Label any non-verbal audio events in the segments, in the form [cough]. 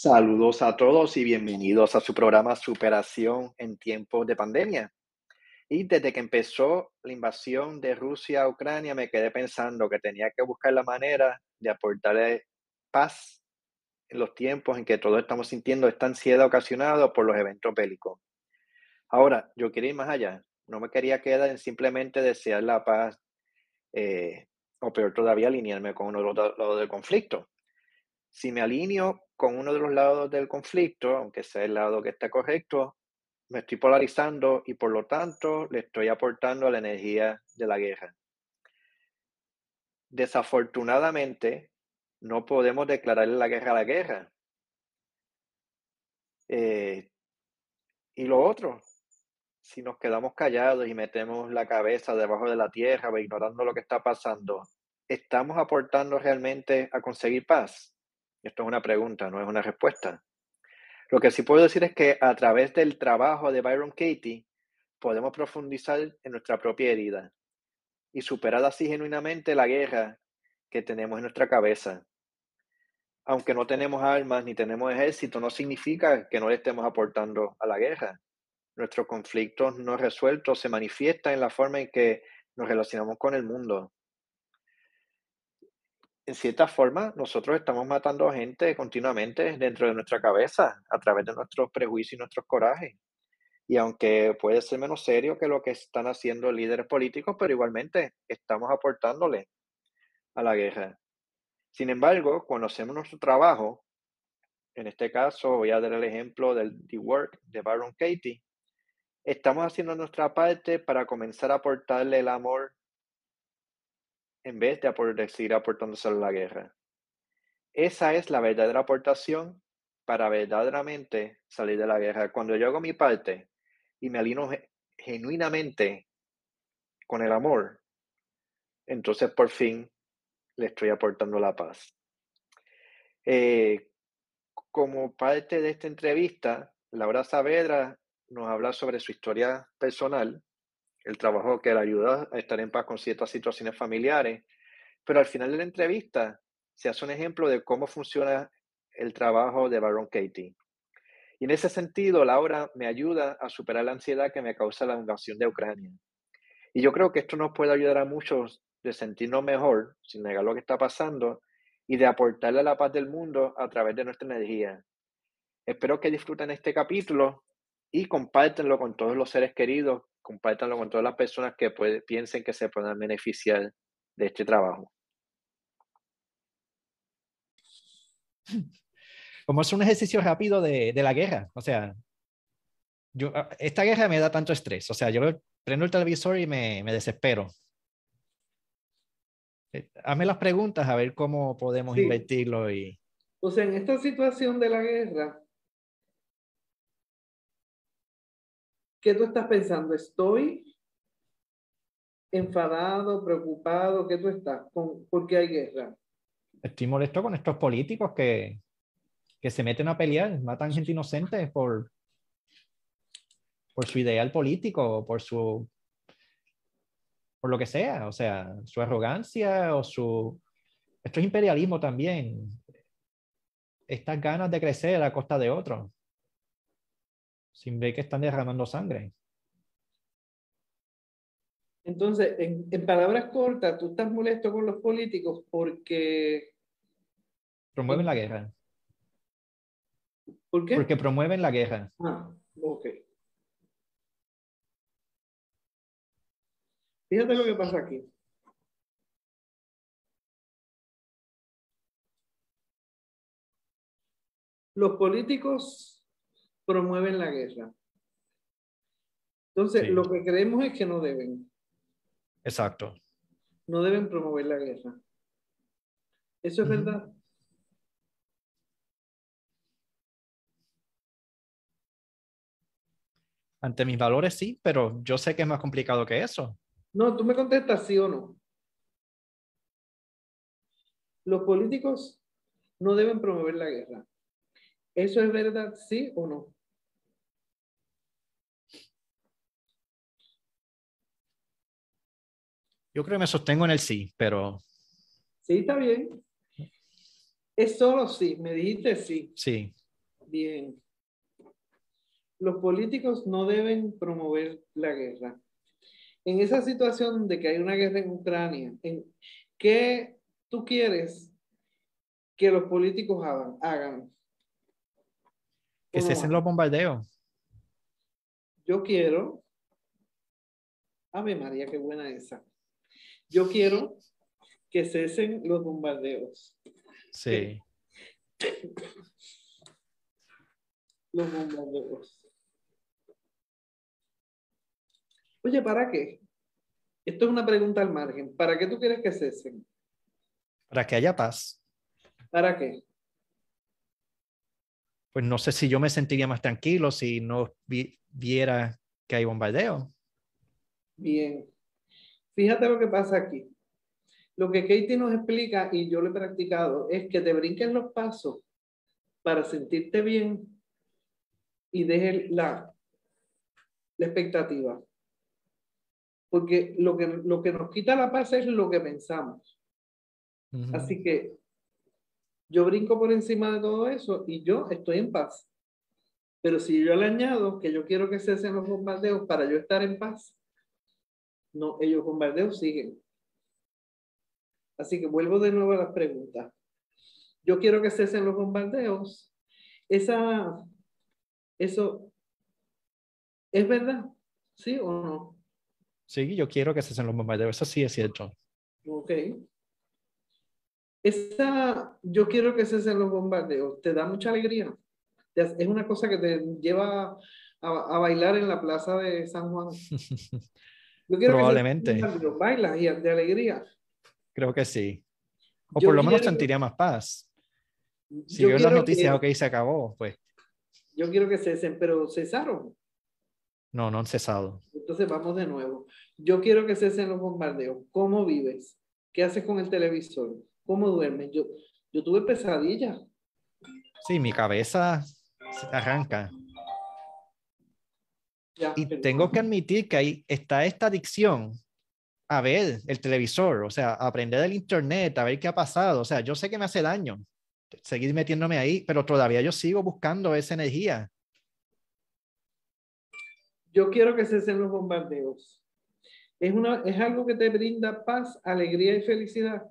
Saludos a todos y bienvenidos a su programa Superación en tiempos de pandemia. Y desde que empezó la invasión de Rusia a Ucrania, me quedé pensando que tenía que buscar la manera de aportarle paz en los tiempos en que todos estamos sintiendo esta ansiedad ocasionada por los eventos bélicos. Ahora, yo quería ir más allá. No me quería quedar en simplemente desear la paz eh, o peor todavía, alinearme con uno de los del conflicto. Si me alineo con uno de los lados del conflicto, aunque sea el lado que está correcto, me estoy polarizando y por lo tanto le estoy aportando la energía de la guerra. Desafortunadamente, no podemos declararle la guerra a la guerra. Eh, y lo otro, si nos quedamos callados y metemos la cabeza debajo de la tierra ignorando lo que está pasando, ¿estamos aportando realmente a conseguir paz? Esto es una pregunta, no es una respuesta. Lo que sí puedo decir es que a través del trabajo de Byron Katie podemos profundizar en nuestra propia herida y superar así genuinamente la guerra que tenemos en nuestra cabeza. Aunque no tenemos armas ni tenemos ejército, no significa que no le estemos aportando a la guerra. Nuestros conflictos no resueltos se manifiestan en la forma en que nos relacionamos con el mundo en cierta forma, nosotros estamos matando a gente continuamente dentro de nuestra cabeza a través de nuestros prejuicios y nuestros corajes. Y aunque puede ser menos serio que lo que están haciendo líderes políticos, pero igualmente estamos aportándole a la guerra. Sin embargo, cuando hacemos nuestro trabajo, en este caso voy a dar el ejemplo del The Work de Baron Katie, estamos haciendo nuestra parte para comenzar a aportarle el amor en vez de seguir aportándose a la guerra. Esa es la verdadera aportación para verdaderamente salir de la guerra. Cuando yo hago mi parte y me alino genuinamente con el amor, entonces por fin le estoy aportando la paz. Eh, como parte de esta entrevista, Laura Saavedra nos habla sobre su historia personal el trabajo que le ayuda a estar en paz con ciertas situaciones familiares. Pero al final de la entrevista se hace un ejemplo de cómo funciona el trabajo de Baron Katie. Y en ese sentido, Laura me ayuda a superar la ansiedad que me causa la invasión de Ucrania. Y yo creo que esto nos puede ayudar a muchos de sentirnos mejor, sin negar lo que está pasando, y de aportarle a la paz del mundo a través de nuestra energía. Espero que disfruten este capítulo y compártenlo con todos los seres queridos compártanlo con todas las personas que piensen que se puedan beneficiar de este trabajo. [laughs] Como es un ejercicio rápido de, la guerra, o sea, yo, ah, esta guerra me da tanto estrés, o sea, yo prendo el televisor y me, me desespero. Eh, hazme las preguntas a ver cómo podemos invertirlo y... O sea, en esta situación de la guerra, ¿Qué tú estás pensando? ¿Estoy enfadado, preocupado? ¿Qué tú estás? ¿Con, ¿Por qué hay guerra? Estoy molesto con estos políticos que, que se meten a pelear, matan gente inocente por, por su ideal político, por su por lo que sea, o sea, su arrogancia o su... Esto es imperialismo también. Estas ganas de crecer a costa de otros sin ver que están derramando sangre. Entonces, en, palabras cortas, tú estás molesto con los políticos porque... Promueven la guerra. ¿Por qué? Porque promueven la guerra. Ah, ok. Fíjate lo que pasa aquí. Los políticos promueven la guerra. Entonces, lo que creemos es que no deben. Exacto. No deben promover la guerra. ¿Eso es verdad? Ante mis valores sí, pero yo sé que es más complicado que eso. No, tú me contestas sí o no. Los políticos no deben promover la guerra. ¿Eso es verdad, sí o no? Yo creo que me sostengo en el sí, pero... Sí, está bien. Es solo sí, me dijiste sí. Sí. Bien. Los políticos no deben promover la guerra. En esa situación de que hay una guerra en Ucrania, ¿en ¿qué tú quieres que los políticos hagan? hagan? Que cesen los bombardeos. Yo quiero. Ave María, qué buena esa. Yo quiero que cesen los bombardeos. Sí. Los bombardeos. Oye, ¿para qué? Esto es una pregunta al margen. ¿Para qué tú quieres que cesen? Para que haya paz. ¿Para qué? Pues no sé si yo me sentiría más tranquilo si no viera que hay bombardeo. Bien. Fíjate lo que pasa aquí. Lo que Katie nos explica, y yo lo he practicado, es que te brinquen los pasos para sentirte bien y dejes la, la expectativa. Porque lo que, lo que nos quita la paz es lo que pensamos. Así que yo brinco por encima de todo eso y yo estoy en paz. Pero si yo le añado que yo quiero que cesen los bombardeos para yo estar en paz, no, ellos bombardeos siguen. Así que vuelvo de nuevo a las preguntas. Yo quiero que cesen los bombardeos. Esa, eso, ¿es verdad? ¿Sí o no? Sí, yo quiero que cesen los bombardeos. Eso sí es cierto. Ok. Esa, yo quiero que cesen los bombardeos. ¿Te da mucha alegría? Es una cosa que te lleva a, a bailar en la plaza de San Juan. [laughs] Probablemente. bailas y de alegría. Creo que sí. O por lo menos sentiría más paz. Si veo las noticias, ok, se acabó, pues. Yo quiero que cesen, pero cesaron. No, no han cesado. Entonces vamos de nuevo. Yo quiero que cesen los bombardeos. ¿Cómo vives? ¿Qué haces con el televisor? ¿Cómo duermes? Yo, yo tuve pesadillas. Sí, mi cabeza se arranca. Y tengo que admitir que ahí está esta adicción a ver el televisor, o sea, aprender del internet, a ver qué ha pasado. O sea, yo sé que me hace daño seguir metiéndome ahí, pero todavía yo sigo buscando esa energía. Yo quiero que cesen los bombardeos. Es, una, es algo que te brinda paz, alegría y felicidad.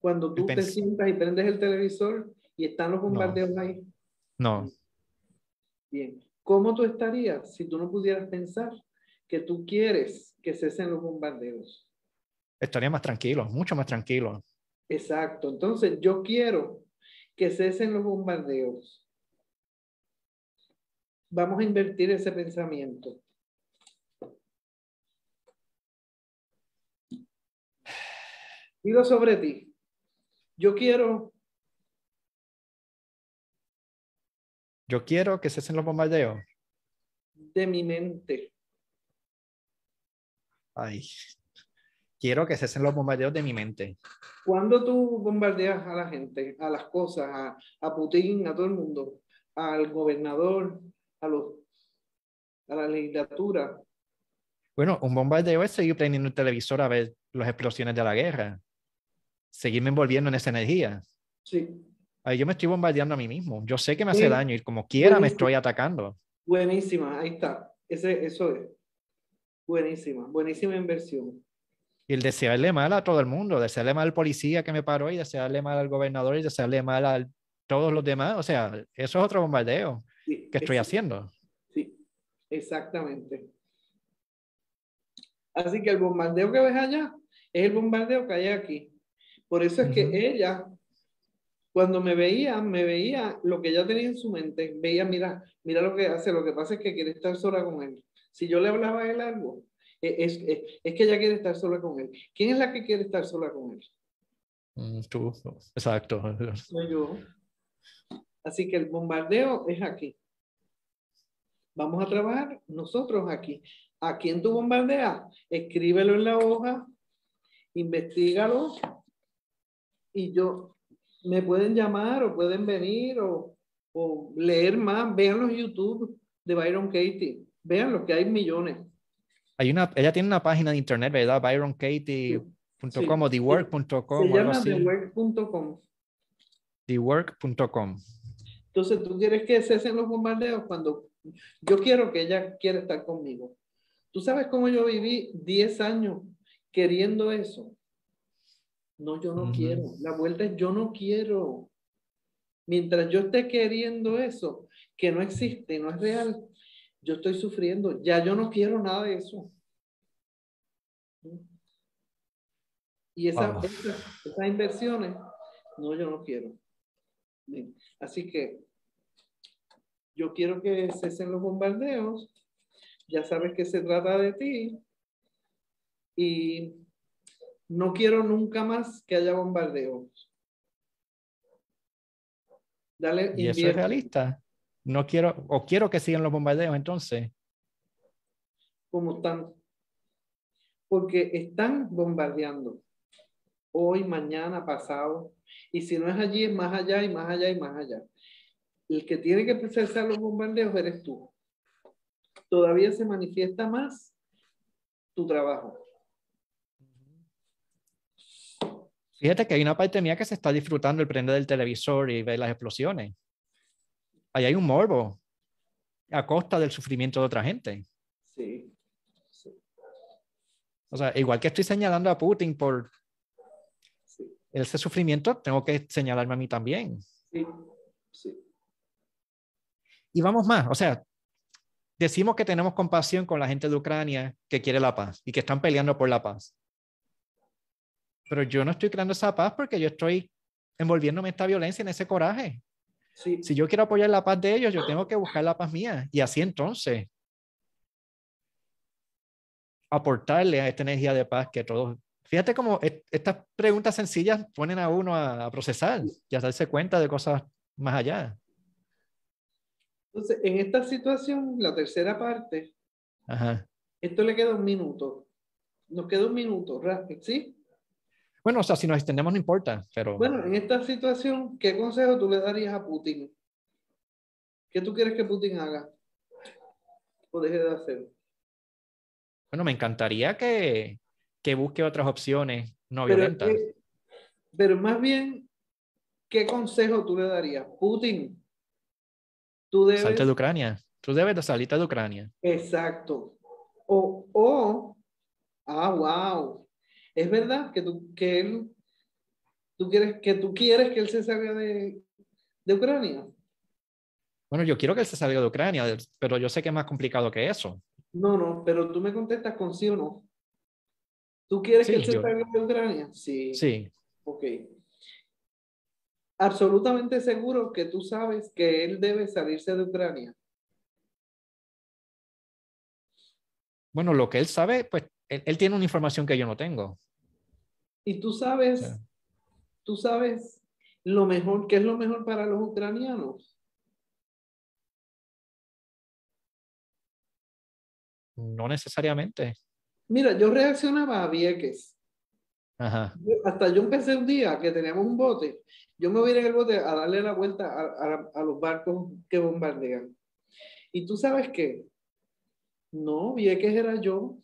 Cuando tú te sientas y prendes el televisor y están los bombardeos ahí. No. Bien. ¿Cómo tú estarías si tú no pudieras pensar que tú quieres que cesen los bombardeos. Estaría más tranquilo, mucho más tranquilo. Exacto. Entonces, yo quiero que cesen los bombardeos. Vamos a invertir ese pensamiento. Digo sobre ti. Yo quiero. Yo quiero que cesen los bombardeos. De mi mente. Ay, quiero que cesen los bombardeos de mi mente. Cuando tú bombardeas a la gente, a las cosas, a, a Putin, a todo el mundo, al gobernador, a, los, a la legislatura? Bueno, un bombardeo es seguir prendiendo el televisor a ver las explosiones de la guerra. Seguirme envolviendo en esa energía. Sí. Ahí yo me estoy bombardeando a mí mismo. Yo sé que me hace daño y como quiera me estoy atacando. Buenísima, ahí está. Ese, eso es. Buenísima, buenísima inversión. Y el desearle mal a todo el mundo, desearle mal al policía que me paró y desearle mal al gobernador y desearle mal a todos los demás. O sea, eso es otro bombardeo que estoy haciendo. Sí, exactamente. Así que el bombardeo que ves allá es el bombardeo que hay aquí. Por eso es que ella, cuando me veía, me veía lo que ella tenía en su mente. Veía, mira, mira lo que hace. Lo que pasa es que quiere estar sola con él. Si yo le hablaba a él algo, e, es, es, que ella quiere estar sola con él. ¿Quién es la que quiere estar sola con él? Mm, tú, exacto. [laughs] Soy yo. Así que el bombardeo es aquí. Vamos a trabajar nosotros aquí. ¿A quién tú bombardeas? Escríbelo en la hoja, investigalo y yo, me pueden llamar o pueden venir o, o leer más. Vean los YouTube de Byron Katie. Vean lo que hay millones. Hay una, ella tiene una página de internet, ¿verdad? ByronKatie.com o TheWork.com. Se llama TheWork.com. TheWork.com. Entonces tú quieres que cesen los bombardeos cuando yo quiero que ella quiera estar conmigo. ¿Tú sabes cómo yo viví 10 años queriendo eso? No, yo no quiero. La vuelta es yo no quiero. Mientras yo esté queriendo eso, que no existe, no es real, yo estoy sufriendo. Ya yo no quiero nada de eso. Y esa, esas inversiones, no, yo no quiero. Así que yo quiero que cesen los bombardeos. Ya sabes que se trata de ti. Y no quiero nunca más que haya bombardeos. Dale, ¿Y eso es realista? No quiero, o quiero que sigan los bombardeos entonces. ¿Cómo están? Porque están bombardeando. Hoy, mañana, pasado. Y si no es allí, es más allá y más allá y más allá. El que tiene que procesar los bombardeos eres tú. Todavía se manifiesta más tu trabajo. Fíjate que hay una parte mía que se está disfrutando el prender del televisor y ver las explosiones. Ahí hay un morbo a costa del sufrimiento de otra gente. Sí. O sea, igual que estoy señalando a Putin por ese sufrimiento, tengo que señalarme a mí también. Sí, sí. Y vamos más, o sea, decimos que tenemos compasión con la gente de Ucrania que quiere la paz y que están peleando por la paz. Pero yo no estoy creando esa paz porque yo estoy envolviéndome en esta violencia, en ese coraje. Si yo quiero apoyar la paz de ellos, yo tengo que buscar la paz mía. Y así entonces, aportarle a esta energía de paz que todos... Fíjate cómo estas preguntas sencillas ponen a uno a, procesar y a darse cuenta de cosas más allá. Entonces, en esta situación, la tercera parte, esto le queda un minuto. Nos queda un minuto, ¿sí? Bueno, o sea, si nos extendemos no importa, pero... Bueno, en esta situación, ¿qué consejo tú le darías a Putin? ¿Qué tú quieres que Putin haga? ¿O deje de hacer? Bueno, me encantaría que, que busque otras opciones no violentas. pero más bien, ¿qué consejo tú le darías? Putin, tú debes... Salte de Ucrania. Tú debes de salir de Ucrania. Exacto. O, o, ah, wow, ¿Es verdad que tú, que él, tú quieres, que tú quieres que él se salga de, de Ucrania? Bueno, yo quiero que él se salga de Ucrania, pero yo sé que es más complicado que eso. No, no, pero tú me contestas con sí o no. ¿Tú quieres que él se salga de Ucrania? Sí. Sí. Ok. Absolutamente seguro que tú sabes que él debe salirse de Ucrania. Bueno, lo que él sabe, pues él, tiene una información que yo no tengo. Y tú sabes, tú sabes lo mejor, ¿qué es lo mejor para los ucranianos? No necesariamente. Mira, yo reaccionaba a Vieques. Ajá. hasta yo empecé un día que teníamos un bote. Yo me voy a ir en el bote a darle la vuelta a, a los barcos que bombardean. Y tú sabes qué? No, Vieques era yo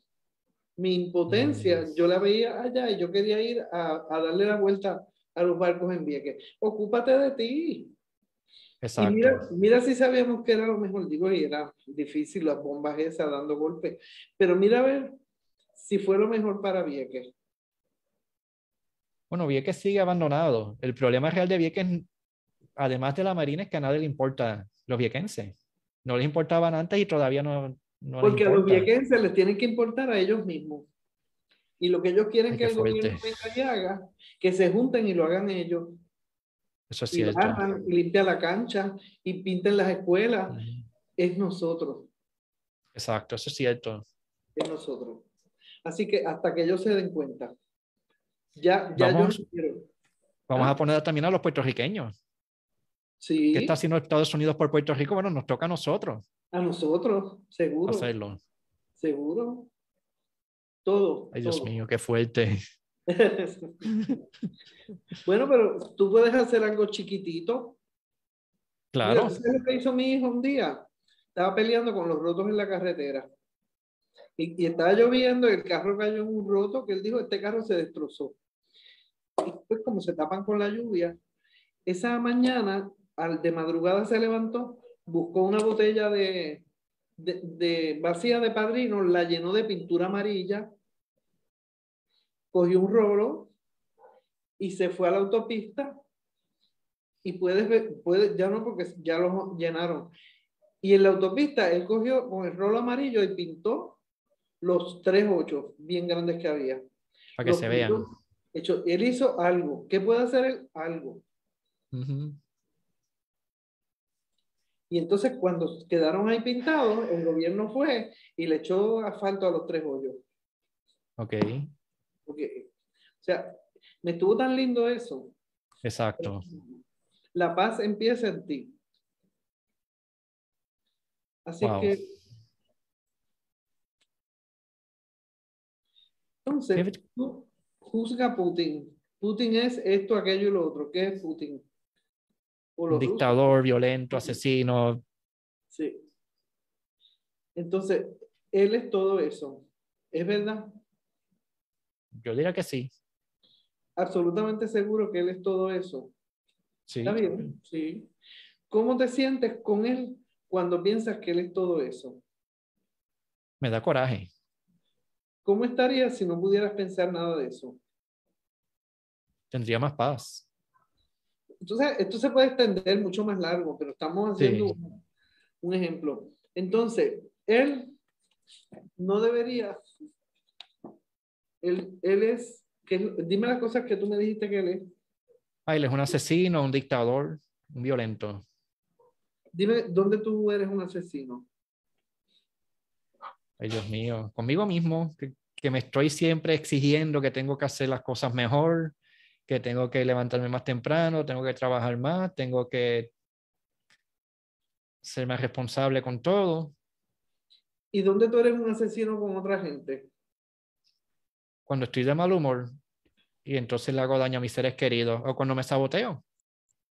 mi impotencia, yo la veía allá y yo quería ir a, darle la vuelta a los barcos en Vieques. Ocúpate de ti. Exacto. mira, mira si sabíamos que era lo mejor, digo, y era difícil las bombas esas dando golpes, pero mira a ver si fue lo mejor para Vieques. Bueno, Vieques sigue abandonado. El problema real de Vieques, además de la Marina, es que a nadie le importa los viequenses. No les importaban antes y todavía no, porque a los viequenses les tienen que importar a ellos mismos. Y lo que ellos quieren que el gobierno venga y haga, que se junten y lo hagan ellos. Eso es y cierto. y limpian la cancha y pinten las escuelas. Es nosotros. Exacto, eso es cierto. Es nosotros. Así que hasta que ellos se den cuenta. Ya, ya vamos, yo quiero. Vamos a poner también a los puertorriqueños. Sí. ¿Qué está haciendo Estados Unidos por Puerto Rico? Bueno, nos toca a nosotros. A nosotros, seguro. Hacerlo. Seguro. Todo. Ay, Dios mío, qué fuerte. [laughs] bueno, pero tú puedes hacer algo chiquitito. Claro. Mira, lo que hizo mi hijo un día? Estaba peleando con los rotos en la carretera. Y, y estaba lloviendo y el carro cayó en un roto que él dijo, este carro se destrozó. Y pues como se tapan con la lluvia, esa mañana al de madrugada se levantó, buscó una botella de, de, de vacía de padrino, la llenó de pintura amarilla, cogió un rolo y se fue a la autopista y puedes ver, puede, ya no porque ya lo llenaron. Y en la autopista él cogió con el rolo amarillo y pintó los tres ocho bien grandes que había. Para que se vean. Hecho, él hizo algo. ¿Qué puede hacer él? Algo. Y entonces cuando quedaron ahí pintados, el gobierno fue y le echó asfalto a los tres hoyos. Ok. Porque, o sea, me estuvo tan lindo eso. Exacto. La paz empieza en ti. Así que. Entonces, tú juzga a Putin. Putin es esto, aquello y lo otro. ¿Qué es Putin? Un dictador violento, asesino. Sí. Entonces, él es todo eso. ¿Es verdad? Yo diría que sí. Absolutamente seguro que él es todo eso. Sí. ¿Está bien? Sí. ¿Cómo te sientes con él cuando piensas que él es todo eso? Me da coraje. ¿Cómo estarías si no pudieras pensar nada de eso? Tendría más paz. Entonces, esto se puede extender mucho más largo, pero estamos haciendo un, ejemplo. Entonces, él no debería, él, él es, que, dime las cosas que tú me dijiste que él es. Ah, él es un asesino, un dictador, un violento. Dime, ¿dónde tú eres un asesino? Ay, Dios mío, conmigo mismo, que, que me estoy siempre exigiendo que tengo que hacer las cosas mejor, que tengo que levantarme más temprano, tengo que trabajar más, tengo que ser más responsable con todo. ¿Y dónde tú eres un asesino con otra gente? Cuando estoy de mal humor y entonces le hago daño a mis seres queridos o cuando me saboteo,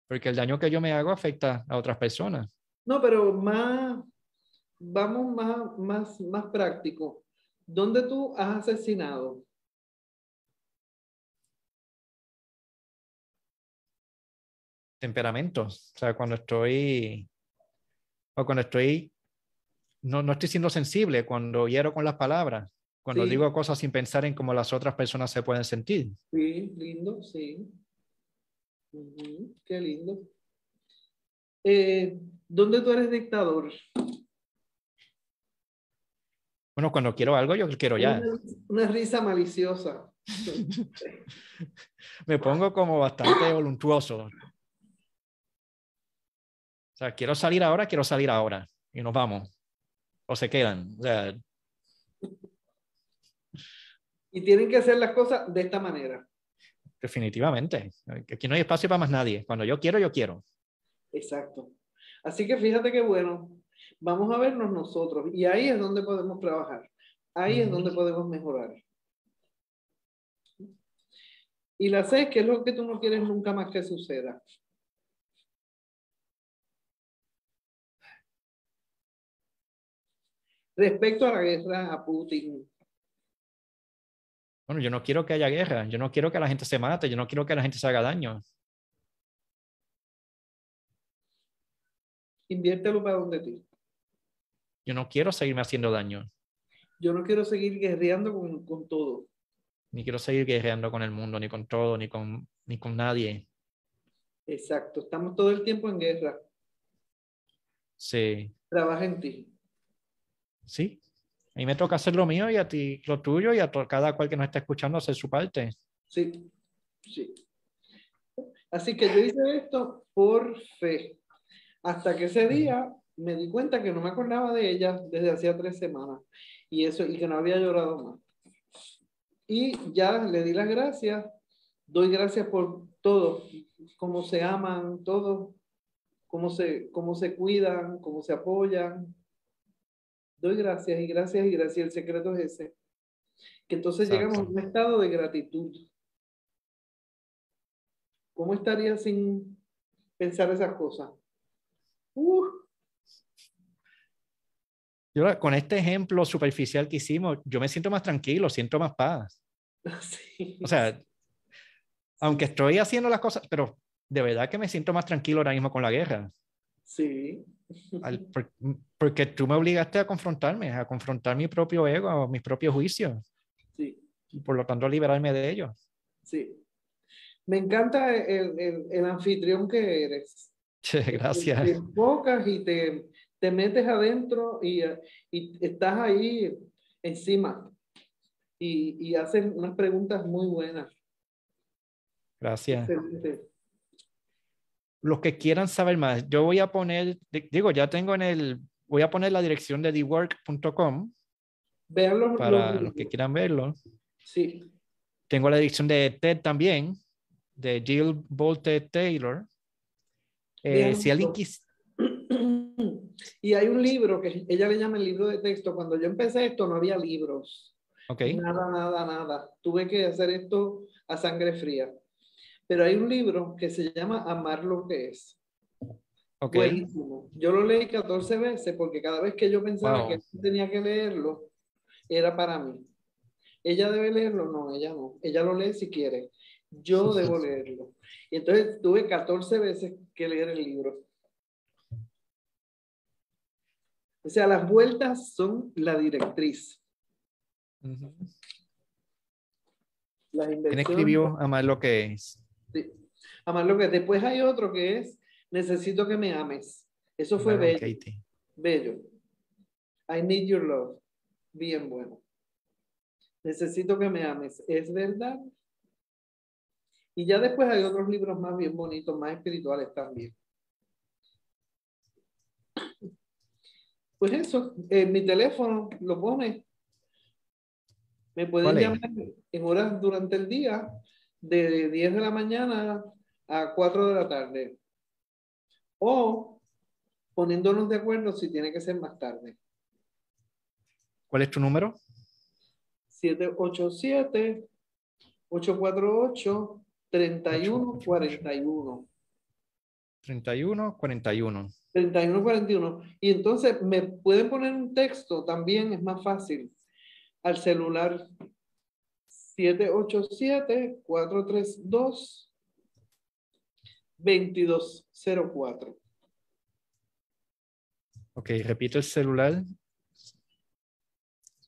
porque el daño que yo me hago afecta a otras personas. No, pero más, vamos más, más, más práctico. ¿Dónde tú has asesinado? Temperamentos. O sea, cuando estoy, o cuando estoy, no, no estoy siendo sensible, cuando hiero con las palabras, cuando digo cosas sin pensar en cómo las otras personas se pueden sentir. Sí, lindo, sí. qué lindo. Eh, ¿Dónde tú eres dictador? Bueno, cuando quiero algo, yo quiero ya. Una, una risa maliciosa. [laughs] Me pongo como bastante voluntuoso sea, quiero salir ahora, quiero salir ahora. Y nos vamos. O se quedan. O sea, y tienen que hacer las cosas de esta manera. Definitivamente. Aquí no hay espacio para más nadie. Cuando yo quiero, yo quiero. Exacto. Así que fíjate qué bueno. Vamos a vernos nosotros. Y ahí es donde podemos trabajar. Ahí es donde podemos mejorar. Y la sé que es lo que tú no quieres nunca más que suceda. Respecto a la guerra a Putin. Bueno, yo no quiero que haya guerra, yo no quiero que la gente se mate, yo no quiero que la gente se haga daño. Inviértelo para donde ti. Yo no quiero seguirme haciendo daño. Yo no quiero seguir guerreando con, con todo. Ni quiero seguir guerreando con el mundo, ni con todo, ni con, ni con nadie. Exacto, estamos todo el tiempo en guerra. Sí. Trabaja en ti sí, a mí me toca hacer lo mío y a ti lo tuyo y a cada cual que nos está escuchando hacer su parte. Sí, sí. Así que yo hice esto por fe. Hasta que ese día me di cuenta que no me acordaba de ella desde hacía tres semanas y eso y que no había llorado más. Y ya le di las gracias, doy gracias por todo, cómo se aman, todo, cómo se, cómo se cuidan, cómo se apoyan, doy gracias y gracias y gracias. El secreto es ese. Que entonces llegamos a un estado de gratitud. ¿Cómo estaría sin pensar esas cosas? Uh. Yo, con este ejemplo superficial que hicimos, yo me siento más tranquilo, siento más paz. [laughs] O sea, aunque estoy haciendo las cosas, pero de verdad que me siento más tranquilo ahora mismo con la guerra. Sí. Al- porque tú me obligaste a confrontarme, a confrontar mi propio ego, mis propios juicios, Sí, y por lo tanto liberarme de ellos. sí. Me encanta el, el, el anfitrión que eres. [laughs] Che, Te Gracias. enfocas y te, te metes adentro y, y estás ahí encima. Y, y hacen unas preguntas muy buenas. Gracias. Excelente. Los que quieran saber más, yo voy a poner, di- digo, ya tengo en el, voy a poner la dirección de thework.com Vean los, para los los que quieran verlo. Sí. Tengo la dirección de TED también, de Jill Bolte Taylor. Eh, si alguien los- quis, [clears throat] Y hay un libro que ella le llama el libro de texto. Cuando yo empecé esto no había libros. ok, Nada, nada, nada. Tuve que hacer esto a sangre fría. Pero hay un libro que se llama Amar lo que es. Buenísimo. Yo lo leí 14 veces porque cada vez que yo pensaba Wow. que tenía que leerlo, era para mí. Ella debe leerlo, no, ella no. Ella lo lee si quiere. Yo [laughs] debo leerlo. Y entonces tuve 14 veces que leer el libro. O sea, las vueltas son la directriz. Las ¿Quién escribió Amar lo que es? Sí. Amar lo que es. Después hay otro que es Necesito que me ames. Eso fue bello. Katie. Bello. I need your love. Bien bueno. Necesito que me ames. ¿Es verdad? Y ya después hay otros libros más bien bonitos, más espirituales también. Pues eso, en mi teléfono lo pone. Me pueden llamar en horas durante el día, de 10 de la mañana a 4 de la tarde. O poniéndonos de acuerdo si tiene que ser más tarde. ¿Cuál es tu número? 787-848-3141. 31, 41. 3141. Y entonces me pueden poner un texto también, es más fácil. Al celular 787-432-2204. Ok, repito el celular.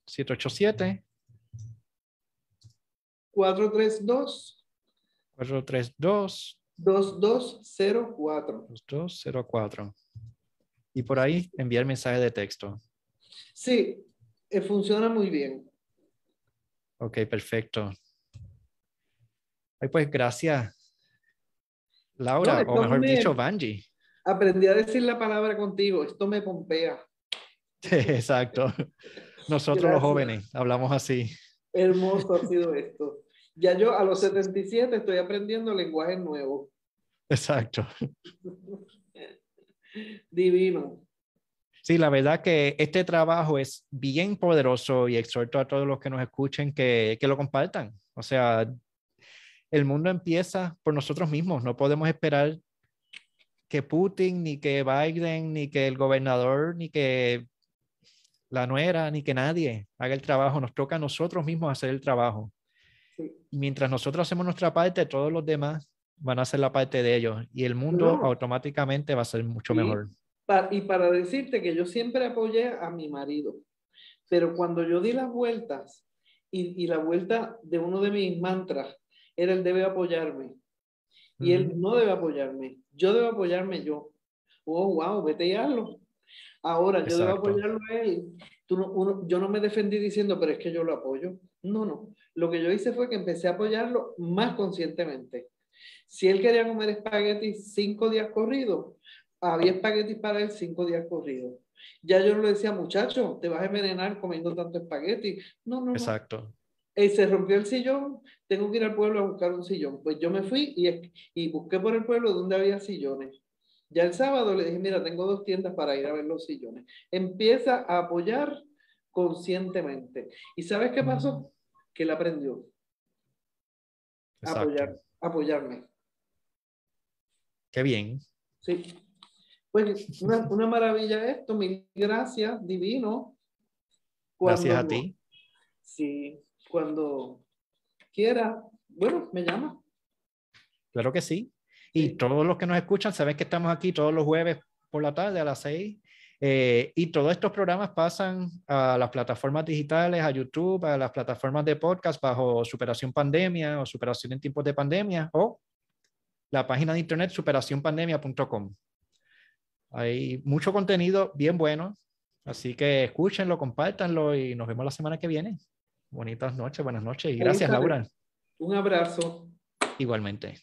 787 432 432 2204. 2204. Y por ahí enviar mensaje de texto. Sí, eh, funciona muy bien. Ok, perfecto. Ay, pues gracias. Laura, No, o mejor me- dicho, Vanji. Aprendí a decir la palabra contigo. Esto me pompea. [laughs] Exacto. Nosotros los jóvenes hablamos así. Hermoso ha sido [laughs] esto. Ya yo a los 77 estoy aprendiendo lenguaje nuevo. Exacto. [laughs] Divino. Sí, la verdad que este trabajo es bien poderoso y exhorto a todos los que nos escuchen que, que lo compartan. O sea, el mundo empieza por nosotros mismos. No podemos esperar que Putin, ni que Biden, ni que el gobernador, ni que la nuera, ni que nadie haga el trabajo. Nos toca a nosotros mismos hacer el trabajo. Sí. Y mientras nosotros hacemos nuestra parte, todos los demás van a hacer la parte de ellos y el mundo No. automáticamente va a ser mucho Sí. mejor. Y para decirte que yo siempre apoyé a mi marido, pero cuando yo di las vueltas y, y la vuelta de uno de mis mantras era el debe apoyarme y él no debe apoyarme, yo debo apoyarme yo. Oh, wow, vete y hazlo. Ahora yo debo apoyarlo a él. Tú no- uno- yo no me defendí diciendo, pero es que yo lo apoyo. No, no. Lo que yo hice fue que empecé a apoyarlo más conscientemente. Si él quería comer espaguetis cinco días corridos, había espaguetis para él cinco días corridos. Ya yo no le decía, muchacho, te vas a envenenar comiendo tanto espagueti. No, no, no. Exacto. Eh, se rompió el sillón, tengo que ir al pueblo a buscar un sillón. Pues yo me fui y, y busqué por el pueblo donde había sillones. Ya el sábado le dije, mira, tengo dos tiendas para ir a ver los sillones. Empieza a apoyar conscientemente. ¿Y sabes qué pasó? Que él aprendió Exacto. apoyar, apoyarme. Qué bien. Sí. Pues una, una maravilla esto, mil gracias, divino. Gracias a ti. Sí, cuando quiera, bueno, me llama. Claro que sí. Y todos los que nos escuchan saben que estamos aquí todos los jueves por la tarde a las seis. Eh, y todos estos programas pasan a las plataformas digitales, a YouTube, a las plataformas de podcast bajo Superación Pandemia o Superación en tiempos de pandemia o la página de internet superacionpandemia.com. Hay mucho contenido bien bueno, así que escúchenlo, compártanlo y nos vemos la semana que viene. Bonitas noches, buenas noches y gracias, Laura. Un abrazo. Igualmente.